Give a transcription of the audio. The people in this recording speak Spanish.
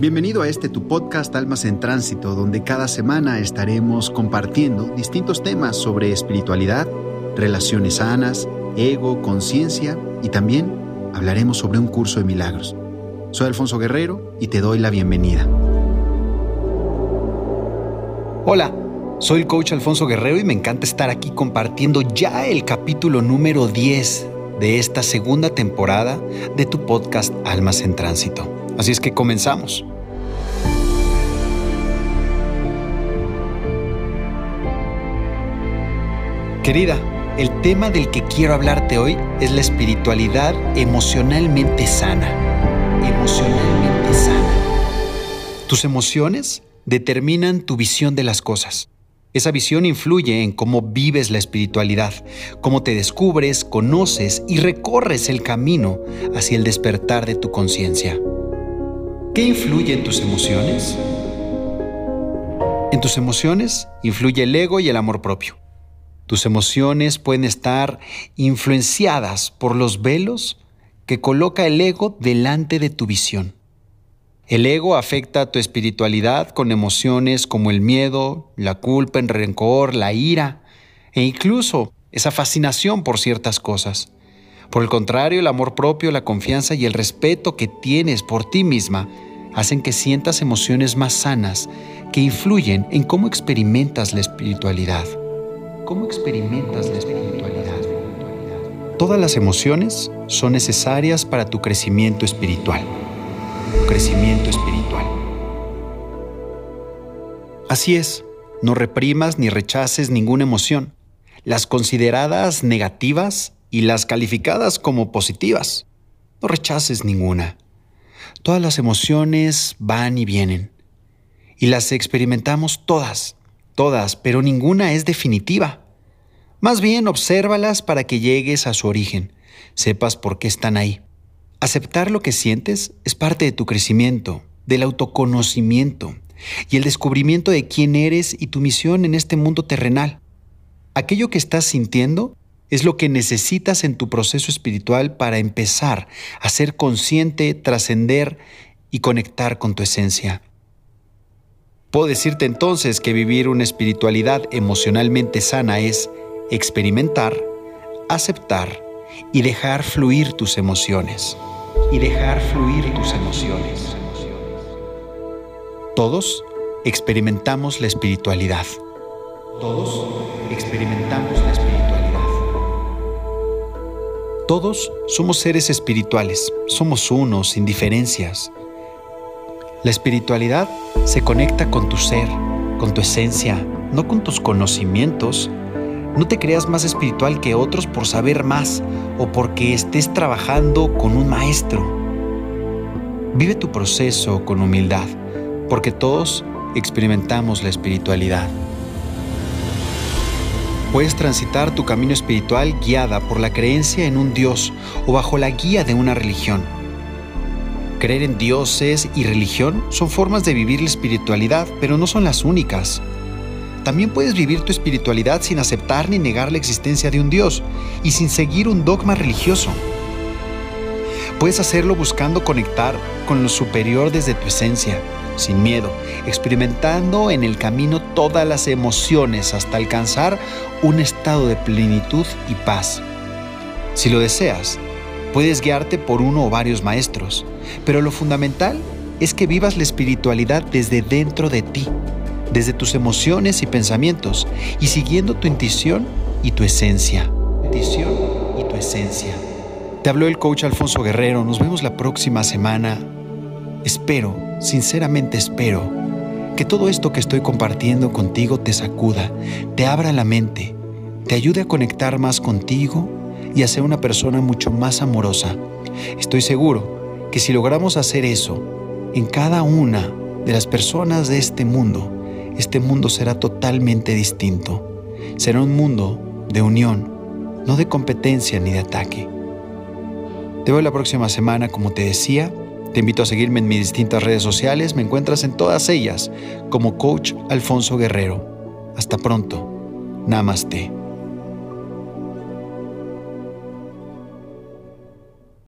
Bienvenido a este tu podcast Almas en Tránsito, donde cada semana estaremos compartiendo distintos temas sobre espiritualidad, relaciones sanas, ego, conciencia y también hablaremos sobre un curso de milagros. Soy Alfonso Guerrero y te doy la bienvenida. Hola, soy el coach Alfonso Guerrero y me encanta estar aquí compartiendo ya el capítulo número 10 de esta segunda temporada de tu podcast Almas en Tránsito. Así es que comenzamos. Querida, el tema del que quiero hablarte hoy es la espiritualidad emocionalmente sana. Emocionalmente sana. Tus emociones determinan tu visión de las cosas. Esa visión influye en cómo vives la espiritualidad, cómo te descubres, conoces y recorres el camino hacia el despertar de tu conciencia. ¿Qué influye en tus emociones? En tus emociones influye el ego y el amor propio. Tus emociones pueden estar influenciadas por los velos que coloca el ego delante de tu visión. El ego afecta tu espiritualidad con emociones como el miedo, la culpa, el rencor, la ira e incluso esa fascinación por ciertas cosas. Por el contrario, el amor propio, la confianza y el respeto que tienes por ti misma hacen que sientas emociones más sanas que influyen en cómo experimentas la espiritualidad. ¿Cómo experimentas la espiritualidad? Todas las emociones son necesarias para tu crecimiento espiritual. crecimiento espiritual. Así es, no reprimas ni rechaces ninguna emoción, las consideradas negativas y las calificadas como positivas. No rechaces ninguna. Todas las emociones van y vienen. Y las experimentamos todas, todas, pero ninguna es definitiva. Más bien, obsérvalas para que llegues a su origen, sepas por qué están ahí. Aceptar lo que sientes es parte de tu crecimiento, del autoconocimiento y el descubrimiento de quién eres y tu misión en este mundo terrenal. Aquello que estás sintiendo es lo que necesitas en tu proceso espiritual para empezar a ser consciente, trascender y conectar con tu esencia. Puedo decirte entonces que vivir una espiritualidad emocionalmente sana es experimentar, aceptar y dejar fluir tus emociones. Y dejar fluir tus emociones. Todos experimentamos la espiritualidad. Todos experimentamos la espiritualidad. Todos somos seres espirituales, somos uno, sin diferencias. La espiritualidad se conecta con tu ser, con tu esencia, no con tus conocimientos. No te creas más espiritual que otros por saber más o porque estés trabajando con un maestro. Vive tu proceso con humildad, porque todos experimentamos la espiritualidad. Puedes transitar tu camino espiritual guiada por la creencia en un Dios o bajo la guía de una religión. Creer en dioses y religión son formas de vivir la espiritualidad, pero no son las únicas. También puedes vivir tu espiritualidad sin aceptar ni negar la existencia de un Dios y sin seguir un dogma religioso. Puedes hacerlo buscando conectar con lo superior desde tu esencia sin miedo, experimentando en el camino todas las emociones hasta alcanzar un estado de plenitud y paz. Si lo deseas, puedes guiarte por uno o varios maestros, pero lo fundamental es que vivas la espiritualidad desde dentro de ti, desde tus emociones y pensamientos, y siguiendo tu intuición y tu esencia. Intuición y tu esencia. Te habló el coach Alfonso Guerrero. Nos vemos la próxima semana. Espero sinceramente espero que todo esto que estoy compartiendo contigo te sacuda, te abra la mente, te ayude a conectar más contigo y a ser una persona mucho más amorosa. Estoy seguro que si logramos hacer eso en cada una de las personas de este mundo, este mundo será totalmente distinto. Será un mundo de unión, no de competencia ni de ataque. Te veo la próxima semana, como te decía, te invito a seguirme en mis distintas redes sociales, me encuentras en todas ellas como Coach Alfonso Guerrero. Hasta pronto. Namaste.